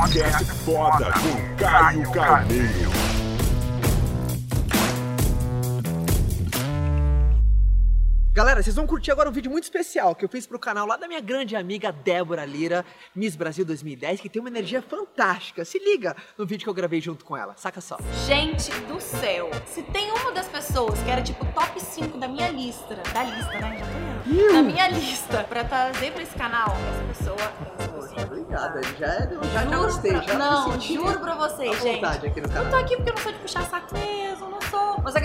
Podcast Foda com Caio Carneiro. Galera, vocês vão curtir agora um vídeo muito especial que eu fiz pro canal lá da minha grande amiga Débora Lira, Miss Brasil 2010, que tem uma energia fantástica. Se liga no vídeo que eu gravei junto com ela, saca só. Gente do céu, se tem uma das pessoas que era tipo top 5 da minha lista, da lista, né? Já tô. Da minha lista pra trazer pra esse canal, essa pessoa é. Obrigada, já, já, já Juro gostei, já Não, juro pra vocês, gente. vontade aqui no Eu canal. tô aqui porque eu não sou de puxar saco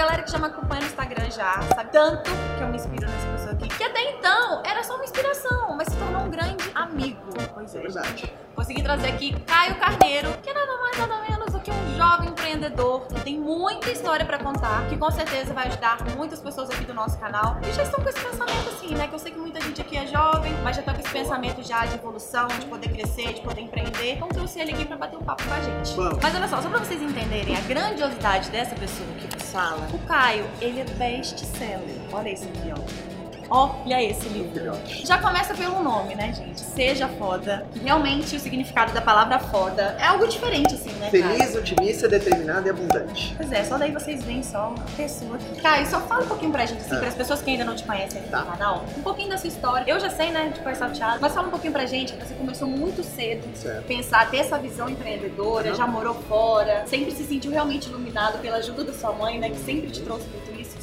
galera que já me acompanha no Instagram já sabe tanto que eu me inspiro nessa pessoa aqui. Que até então era só uma inspiração, mas se tornou um grande amigo. Pois É é, verdade. Consegui trazer aqui Caio Carneiro, que é nada mais nada menos do que um jovem empreendedor que tem muita história pra contar, que com certeza vai ajudar muitas pessoas aqui do nosso canal que já estão com esse pensamento assim, né? Que eu sei que muita gente aqui é jovem, já tá com esse pensamento já de evolução, de poder crescer, de poder empreender. Então trouxe ele aqui pra bater um papo com a gente. Vamos. Mas olha só, só pra vocês entenderem a grandiosidade dessa pessoa que fala, o Caio, ele é best-seller. Olha esse aqui, ó. Olha esse livro. Já começa pelo nome, né, gente? Seja foda. Que realmente o significado da palavra foda é algo diferente, assim, né? Feliz, otimista, determinado e abundante. Pois é, só daí vocês veem só uma pessoa aqui. Caio, só fala um pouquinho pra gente, assim, Ah. para as pessoas que ainda não te conhecem aqui Tá. no canal, um pouquinho da sua história. Eu já sei, né, de conversar o teatro, mas fala um pouquinho pra gente, que você começou muito cedo, Certo. pensar, ter essa visão empreendedora, Uhum. já morou fora, sempre se sentiu realmente iluminado pela ajuda da sua mãe, né, que sempre te trouxe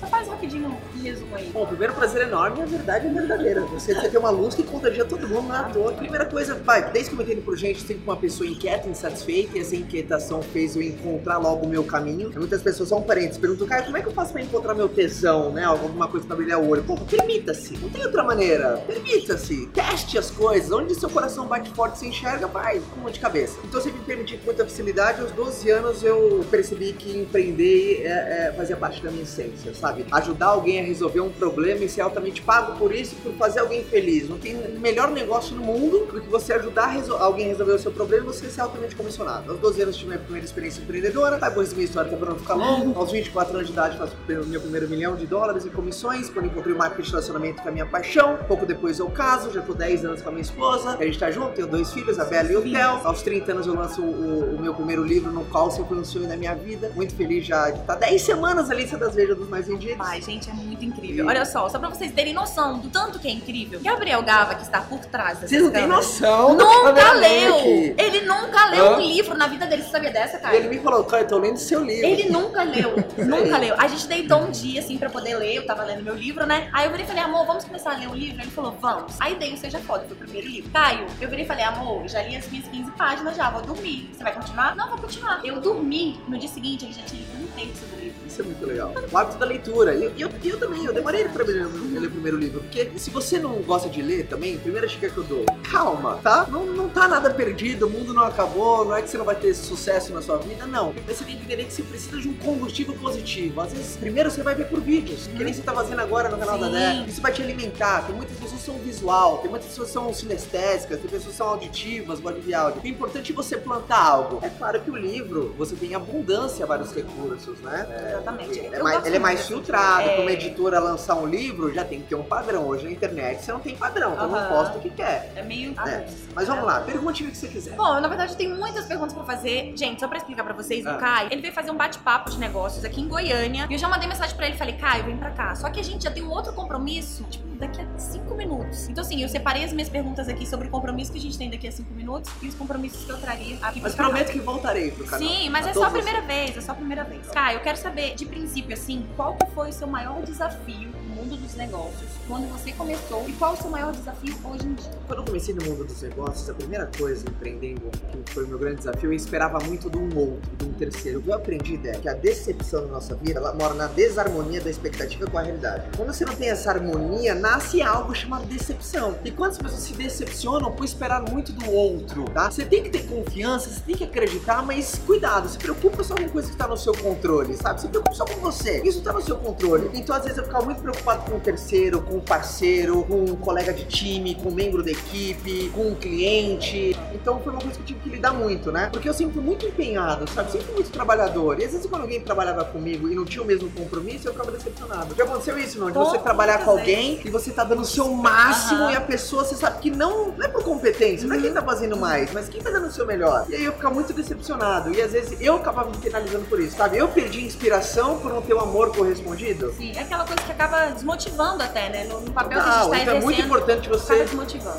Só faz rapidinho um resumo aí. Bom, primeiro prazer enorme e a verdade é verdadeira. Você, você tem uma luz que contagia todo mundo, não é. Primeira coisa, pai, desde que eu me entendo por gente, sempre uma pessoa inquieta, insatisfeita, e essa inquietação fez eu encontrar logo o meu caminho. Muitas pessoas, só um parênteses, perguntam, cara, como é que eu faço pra encontrar meu tesão, né? Alguma coisa pra brilhar o olho. Pô, permita-se. Não tem outra maneira. Permita-se. Teste as coisas. Onde seu coração bate forte, você enxerga, vai, com uma de cabeça. Então, sempre me permiti com muita facilidade. Aos 12 anos, eu percebi que empreender é, é, fazia parte da minha essência, sabe? Ajudar alguém a resolver um problema e ser altamente pago por isso, por fazer alguém feliz. Não tem melhor negócio no mundo do que você ajudar a resol- alguém a resolver o seu problema e você ser altamente comissionado. Aos 12 anos, tive minha primeira experiência empreendedora. Tá, depois minha história, que é pra não ficar longo. Aos 24 anos de idade, faço o meu primeiro milhão de dólares em comissões. Quando encontrei o marketing de relacionamento, que é a minha paixão. Pouco depois eu caso, já tô 10 anos com a minha esposa. A gente tá junto, tenho dois filhos, a Bela e o Theo. Aos 30 anos eu lanço o, o meu primeiro livro, no qual sempre foi um sonho da minha vida. Muito feliz já de estar 10 semanas na lista das vejas dos mais vendidos. Pai, gente, é muito incrível. Olha só, só pra vocês terem noção do tanto que é incrível. Gabriel Gava, que está por trás dessas Vocês não têm noção. Nunca leu! aqui? Ele nunca leu Hã? um livro na vida dele. Você sabia dessa, E cara? ele me falou, cara, eu tô lendo seu livro. Ele nunca leu, nunca leu. A gente deitou um dia, assim, pra poder ler. Eu tava lendo meu livro, né? Aí eu virei e falei, amor, vamos começar a ler um livro? Ele falou, vamos. Aí dei o Seja Foda, foi o primeiro livro. Caio, eu virei e falei, amor, já li as minhas 15 páginas já, vou dormir. Você vai continuar? Não, vou continuar. Eu dormi. No dia seguinte, ele já tinha lido um terço do Isso é muito legal. O hábito da leitura. E eu, eu, eu também, eu demorei pra ler, ler o primeiro livro. Porque se você não gosta de ler também, primeira dica que eu dou, calma, tá? Não, não tá nada perdido, o mundo não acabou, não é que você não vai ter sucesso na sua vida, não. Mas você tem que entender que você precisa de um combustível positivo. Às vezes, primeiro você vai ver por vídeos, que nem você tá fazendo agora no canal da Sim. Dé. Isso vai te alimentar. Tem muitas pessoas que são visual, tem muitas pessoas que são sinestésicas, tem pessoas que são auditivas, gostam de áudio. O importante é você plantar algo. É claro que o livro, você tem abundância, vários recursos, né? Exatamente. Ele é Eu mais, ele é mais filtrado. é. Como editora lançar um livro, já tem que ter um padrão. Hoje na internet você não tem padrão, todo mundo Aham. posta o que quer. É meio. É. Mas vamos lá, pergunte o que você quiser. Bom, na verdade tem muitas perguntas pra fazer. Gente, só pra explicar pra vocês, Ah. o Caio, ele veio fazer um bate-papo de negócios aqui em Goiânia. E eu já mandei mensagem pra ele, falei, Caio, vem pra cá. Só que a gente já tem um outro compromisso, tipo, daqui a cinco minutos. Então, assim, eu separei as minhas perguntas aqui sobre o compromisso que a gente tem daqui a cinco minutos e os compromissos que eu traria aqui Mas canal. prometo que voltarei pro canal. Sim, mas A é só a primeira vez, é só a primeira vez. Caio, eu quero saber, de princípio, assim, qual que foi o seu maior desafio mundo dos negócios quando você começou e qual o seu maior desafio hoje em dia? Quando eu comecei no mundo dos negócios, a primeira coisa empreendendo, que foi o meu grande desafio, eu esperava muito de um outro, de um terceiro. O que eu aprendi é que a decepção na nossa vida, ela mora na desarmonia da expectativa com a realidade. Quando você não tem essa harmonia, nasce algo chamado decepção. E quantas pessoas se decepcionam por esperar muito do outro, tá? Você tem que ter confiança, você tem que acreditar, mas cuidado, se preocupa só com coisa que tá no seu controle, sabe? Se preocupa só com você. Isso tá no seu controle. Então, às vezes, eu ficava muito preocupado com o terceiro, com o parceiro, com um colega de time, com um membro da equipe, com um cliente. Então, foi uma coisa que eu tive que lidar muito, né? Porque eu sempre fui muito empenhado, sabe? Sempre fui muito trabalhador. E às vezes, quando alguém trabalhava comigo e não tinha o mesmo compromisso, eu ficava decepcionado. Já aconteceu isso, não? De você trabalhar com alguém e você tá dando o seu máximo Aham. e a pessoa, você sabe que não, não é por competência, não é quem tá fazendo mais, mas quem tá dando o seu melhor. E aí eu ficava muito decepcionado. E às vezes eu acabava me penalizando por isso, sabe? Eu perdi inspiração por não ter o amor correspondido. Sim, é aquela coisa que acaba desmotivando até, né? No, no papel Total, que a gente tá então é muito importante acaba você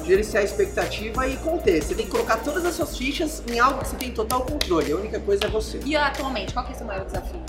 gerenciar a expectativa e conter. Você tem que colocar todas as suas fichas em algo que você tem total controle. A única coisa é você. E atualmente, qual que é o seu maior desafio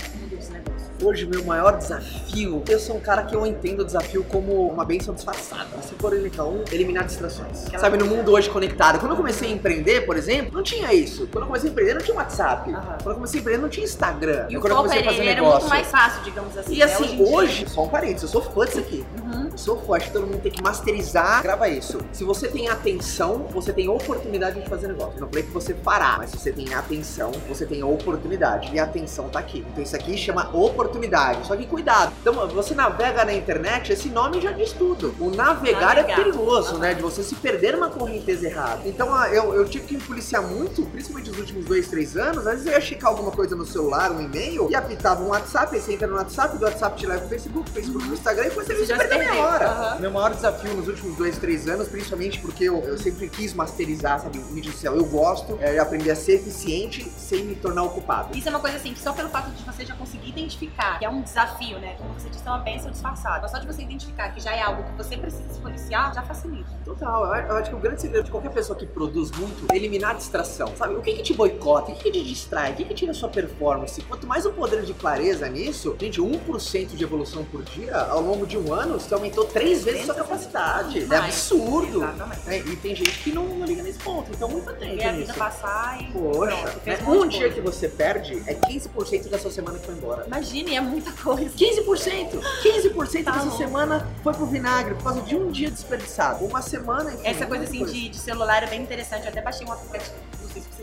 Hoje, meu maior desafio, eu sou um cara que eu entendo o desafio como uma benção disfarçada. Se for elementar um, eliminar distrações. Sabe, no mundo hoje conectado. Quando eu comecei a empreender, por exemplo, não tinha isso. Quando eu comecei a empreender, não tinha WhatsApp. Aham. Quando eu comecei a empreender, não tinha Instagram. E o quando eu comecei a ele fazer era negócio. muito mais fácil, digamos assim. E né? assim, dia. hoje, só um parênteses, eu sou fã disso aqui. Uhum. Sou forte, todo mundo tem que masterizar. Grava isso. Se você tem atenção, você tem oportunidade de fazer negócio. Eu não falei que você fará, mas se você tem atenção, você tem oportunidade. E a atenção tá aqui. Então isso aqui chama oportunidade. Só que cuidado. Então, você navega na internet, esse nome já diz tudo. O navegar, é Navegar. perigoso, né? De você se perder numa correnteza errada. Então ah, eu, eu tive que me policiar muito, principalmente nos últimos dois, três anos. Às vezes eu ia checar alguma coisa no celular, um e-mail, e apitava um WhatsApp, aí você entra no WhatsApp, do WhatsApp te leva pro Facebook, Facebook pro Instagram, e você, Você já se perdeu. Hora. Aham. Meu maior desafio nos últimos dois, três anos, principalmente porque eu, eu sempre quis masterizar, sabe, mídia social. Eu gosto, é, aprender a ser eficiente sem me tornar ocupado. Isso é uma coisa assim, que só pelo fato de você já conseguir identificar, que é um desafio, né? Como você disse, é uma bênção disfarçada. Mas só de você identificar que já é algo que você precisa se policiar, já facilita. Total, eu, eu acho que o grande segredo de qualquer pessoa que produz muito é eliminar a distração. Sabe, o que que te boicota, o que que te distrai, o que que tira a sua performance? Quanto mais o poder de clareza nisso, gente, 1% de evolução por dia, ao longo de um ano, você aumentou três vezes sua capacidade. É absurdo. Exatamente. É, e tem gente que não, não liga nesse ponto, então muito atento Ver a vida passar e. Poxa, pronto, né? um um dia coisa. que você perde é 15% da sua semana que foi embora. Imagine, é muita coisa. 15%! 15% Tá dessa semana foi pro vinagre por causa de um dia desperdiçado. Uma semana, enfim. Essa coisa assim de, de celular é bem interessante. Eu até baixei um aplicativo,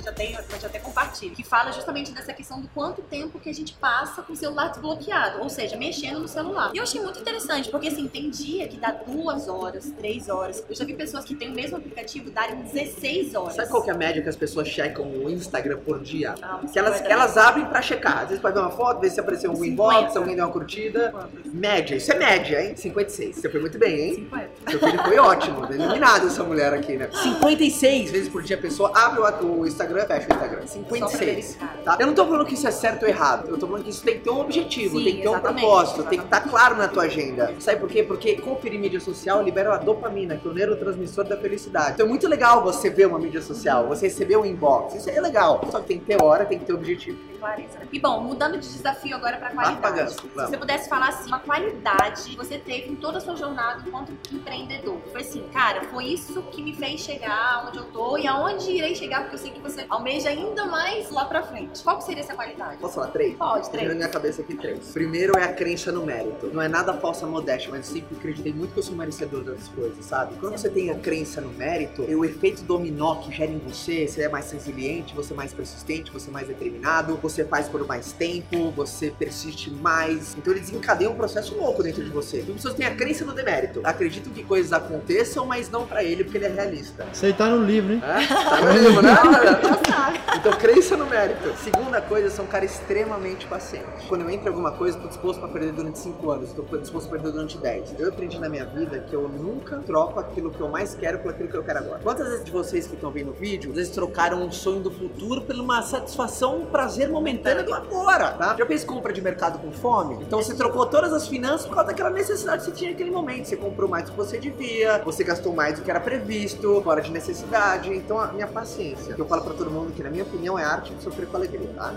se já tem, mas eu até compartilho, que fala justamente dessa questão do quanto tempo que a gente passa com o celular desbloqueado, ou seja, mexendo no celular. E eu achei muito interessante, porque assim, tem dia que dá duas horas, três horas. Eu já vi pessoas que têm o mesmo aplicativo darem 16 horas. Sabe qual que é a média que as pessoas checam o Instagram por dia? Ah, Que elas, que elas abrem pra checar. Às vezes pode ver uma foto, ver se apareceu um 50. inbox, alguém deu uma curtida. Média, isso é média, hein? 56. Você foi muito bem, hein? 50. Seu filho foi ótimo, iluminado essa mulher aqui, né? 56 vezes por dia a pessoa abre o, o Instagram fecha o Instagram. 56. verificar. Tá? Eu não tô falando que isso é certo ou errado. Eu tô falando que isso tem que ter um objetivo, Sim, tem que ter um exatamente, propósito, tem que estar exatamente. claro na tua agenda. Sabe por quê? Porque conferir mídia social libera a dopamina, que é o neurotransmissor da felicidade. Então é muito legal você ver uma mídia social, você receber um inbox. Isso é legal. Só que tem que ter hora, tem que ter objetivo. Clareza, né? E bom, mudando de desafio agora pra Vai qualidade. Se você pudesse falar assim, uma qualidade que você teve em toda a sua jornada enquanto empreendedor. Foi assim, cara, foi isso que me fez chegar onde eu tô e aonde irei chegar, porque eu sei que você almeja ainda mais lá pra frente. Qual que seria essa qualidade? Posso falar três? Pode, Primeiro na três. minha cabeça aqui três. Primeiro é a crença no mérito. Não é nada falsa modéstia, mas eu sempre acreditei muito que eu sou merecedor das coisas, sabe? Quando você tem a crença no mérito, o efeito dominó que gera em você, você é mais resiliente, você é mais persistente, você é mais determinado, você faz por mais tempo, você persiste mais. Então ele desencadeia um processo louco dentro de você. Então pessoas têm a crença no demérito. Acreditam que coisas aconteçam, mas não pra ele, porque ele é realista. Isso aí tá no livro, hein? É? Tá no livro, né? Nossa, Então, crença no mérito. Segunda coisa, sou um cara extremamente paciente. Quando eu entro em alguma coisa, eu tô disposto pra perder durante 5 anos, tô disposto pra perder durante 10. Eu aprendi na minha vida que eu nunca troco aquilo que eu mais quero por aquilo que eu quero agora. Quantas vezes de vocês que estão vendo o vídeo, às vezes trocaram um sonho do futuro por uma satisfação, um prazer momentâneo do agora, tá? Já fez compra de mercado com fome? Então você trocou todas as finanças por causa daquela necessidade que você tinha naquele momento. Você comprou mais do que você devia, você gastou mais do que era previsto, fora de necessidade. Então a minha paciência, eu falo pra todo mundo que na minha opinião é arte de sofrer com alegria, tá?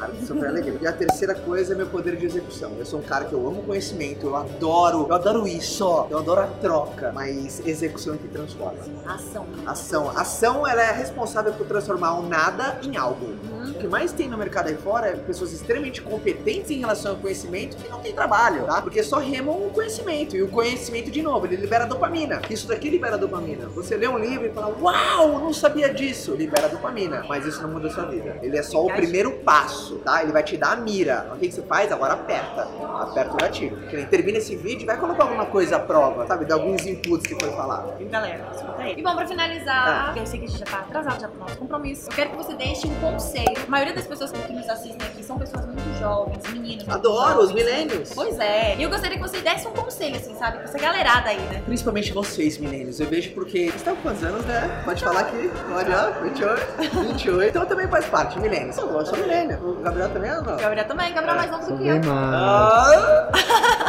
Arte de sofrer alegria. E a terceira coisa é meu poder de execução. Eu sou um cara que eu amo conhecimento, eu adoro, eu adoro isso, ó. eu adoro a troca, mas execução é que transforma. Ação. Ação. Ação, ela é responsável por transformar o nada em algo. Uhum. o que mais tem no mercado aí fora é pessoas extremamente competentes em relação ao conhecimento que não tem trabalho, tá? Porque só remam o conhecimento. E o conhecimento, de novo, ele libera dopamina. Isso daqui libera dopamina. Você lê um livro e fala, uau, não sabia disso. Libera dopamina. Mas isso não muda a sua vida. Ele é só o primeiro passo, tá? Ele vai te dar a mira. O que, você faz? Agora aperta. Aperta o gatilho. Que nem termina esse vídeo e vai colocar alguma coisa à prova, sabe? De alguns inputs que foi falado. E galera, escuta aí. E bom, pra finalizar, eu sei que a gente já tá atrasado já pro nosso compromisso. Eu quero que você deixe um conselho. A maioria das pessoas que nos assistem aqui são pessoas muito jovens, meninos. Adoro os jovens. milênios. Pois é. E eu gostaria que você desse um conselho, assim, sabe? Pra essa galerada aí, né? Principalmente vocês, milênios. Eu vejo porque. Vocês estão com quantos anos, né? Pode falar aqui. Pode, ó. 28. 28. Então também faz parte, milênios. Eu sou milênio. O Gabriel também é ou não? Gabriel também, Gabriel é mais novo do que eu. Ah!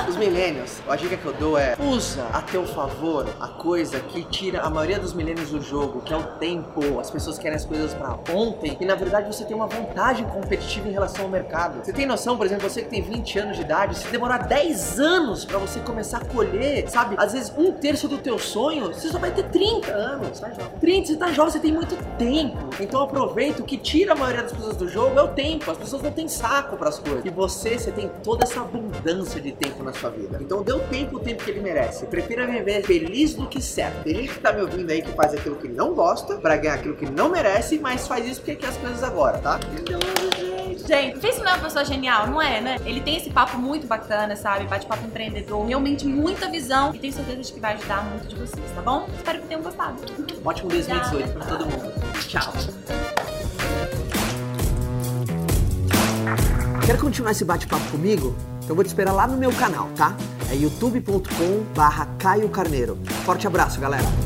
Os milênios, a dica que eu dou é usa a teu favor a coisa que tira a maioria dos milênios do jogo, que é o tempo. As pessoas querem as coisas pra ontem e na verdade você tem uma vantagem competitiva em relação ao mercado. Você tem noção, por exemplo, você que tem 20 anos de idade, se demorar 10 anos pra você começar a colher, sabe? Às vezes um terço do teu sonho, você só vai ter 30 anos, tá jovem? 30, você tá jovem, você tem muito tempo. Então aproveita, o que tira a maioria das pessoas do jogo é o tempo. As pessoas não têm saco pras coisas. E você, você tem toda essa abundância de tempo na sua vida. Então dê o tempo o tempo que ele merece. Prefira viver feliz do que certo. Tem gente que tá me ouvindo aí que faz aquilo que não gosta pra ganhar aquilo que não merece, mas faz isso porque quer as coisas agora, tá? Gente, Fez não é uma pessoa genial, não é, né? Ele tem esse papo muito bacana, sabe? Bate-papo empreendedor, realmente muita visão e tenho certeza de que vai ajudar muito de vocês, tá bom? Espero que tenham gostado. Ótimo 2018 pra todo mundo. Tchau. Quer continuar esse bate-papo comigo? Então eu vou te esperar lá no meu canal, tá? É youtube.com barra Caio Carneiro. Forte abraço, galera!